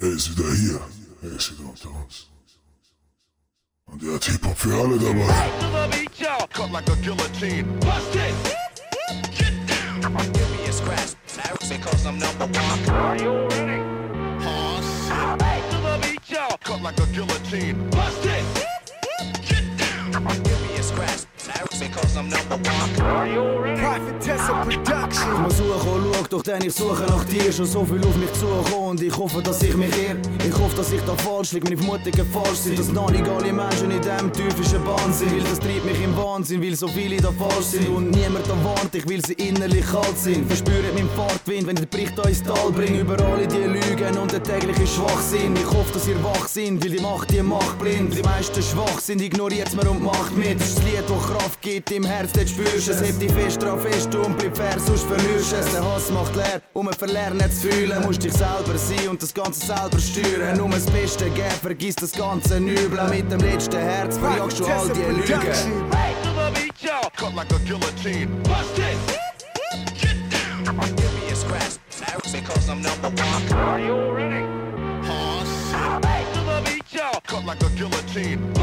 Er ist wieder hier. Er ist wieder unter uns. Und er hat Hip-Hop für alle dabei. Cut like a guillotine. Bust it. Get down. Give me a scratch because I'm number one. Are you ready? Pause. To the beat, y'all. Cut like a guillotine. Bust it. Get down. Ich muss suchen schau, doch denn ich suche nach dir. Schon so viel auf mich zugekommen und ich hoffe, dass ich mich irre. Ich hoffe, dass ich da falsch liege, meine Vermutungen falsch sind. Dass noch nicht alle Menschen in diesem teuflischen Bahn sind. Weil das treibt mich im Wahnsinn, weil so viele da falsch sind. Und niemand da warnt, ich will sie innerlich kalt sind. Verspürt meinen Fahrtwind, wenn der Bericht ins Tal bringt. Über alle die Lügen und den täglichen Schwachsinn. Ich hoffe, dass ihr wach sind, weil die Macht die Macht blind. Die meisten schwach sind, ignoriert's mir und macht mit. Das ist das Lied, das Kraft gibt im Herz, das spürst es. Heb dich fest drauf fest und bleib fair, sonst verlierst es. Der Hass macht leer, um man verlernen zu fühlen. Musst dich selber sein und das Ganze selber steuern. Nur das Beste geben, vergiss das ganze Übel. Mit dem letzten Herz verjagst du all die Lügen. Production. To the beat, y'all. Cut like a guillotine. Bust it. Get down. Give me a scratch now because I'm number one. Are you ready? Pause. To the beat, y'all. Cut like a guillotine.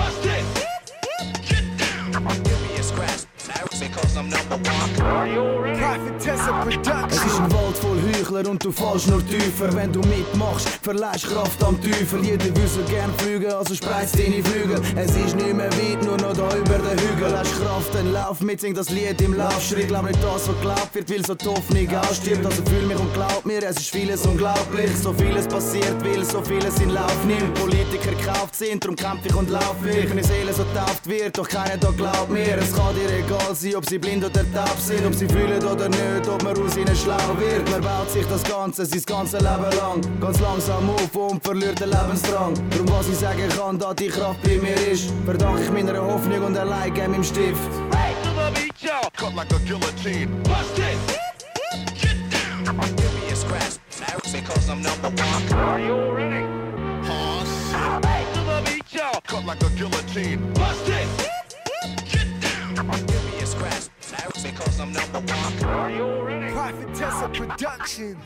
Es ist ein Wald voll Heuchler und du fallst nur tiefer. Wenn du mitmachst, verleihst Kraft am Teufel. Jeder will so gern fliegen, also spreiz deine Flügel. Es ist nicht mehr weit, nur noch da über den Hügel. Hast Kraft, dann lauf mit, sing das Lied im Laufschritt. Glaub nicht das, was glaubt wird, weil so die Hoffnung ausstirbt. Also fühl mich und glaub mir, es ist vieles unglaublich. So vieles passiert, weil so vieles in Lauf nimmt. Politiker gekauft sind, drum kämpf ich und lauf ich. Meine Seele so tauft wird, doch keiner da glaubt mir. Es kann dir egal sein, ob sie blind oder taub sind, ob sie fühlen oder nicht, ob man aus ihnen schlau wird. Man baut sich das Ganze sein ganzes Leben lang. Ganz langsam auf und verliert den Lebensdrang. Darum was ich sagen kann, da die Kraft bei mir ist, verdanke ich meiner Hoffnung und allein meinem Stift. To the beat, y'all. Cut like a guillotine. Bust it. Get down. Give me a scratch now because I'm number one. Are you ready? Y'all. Like a guillotine. Bust it. Get down. Give me a scratch now because I'm number one. Are you ready? Prophetess of Production.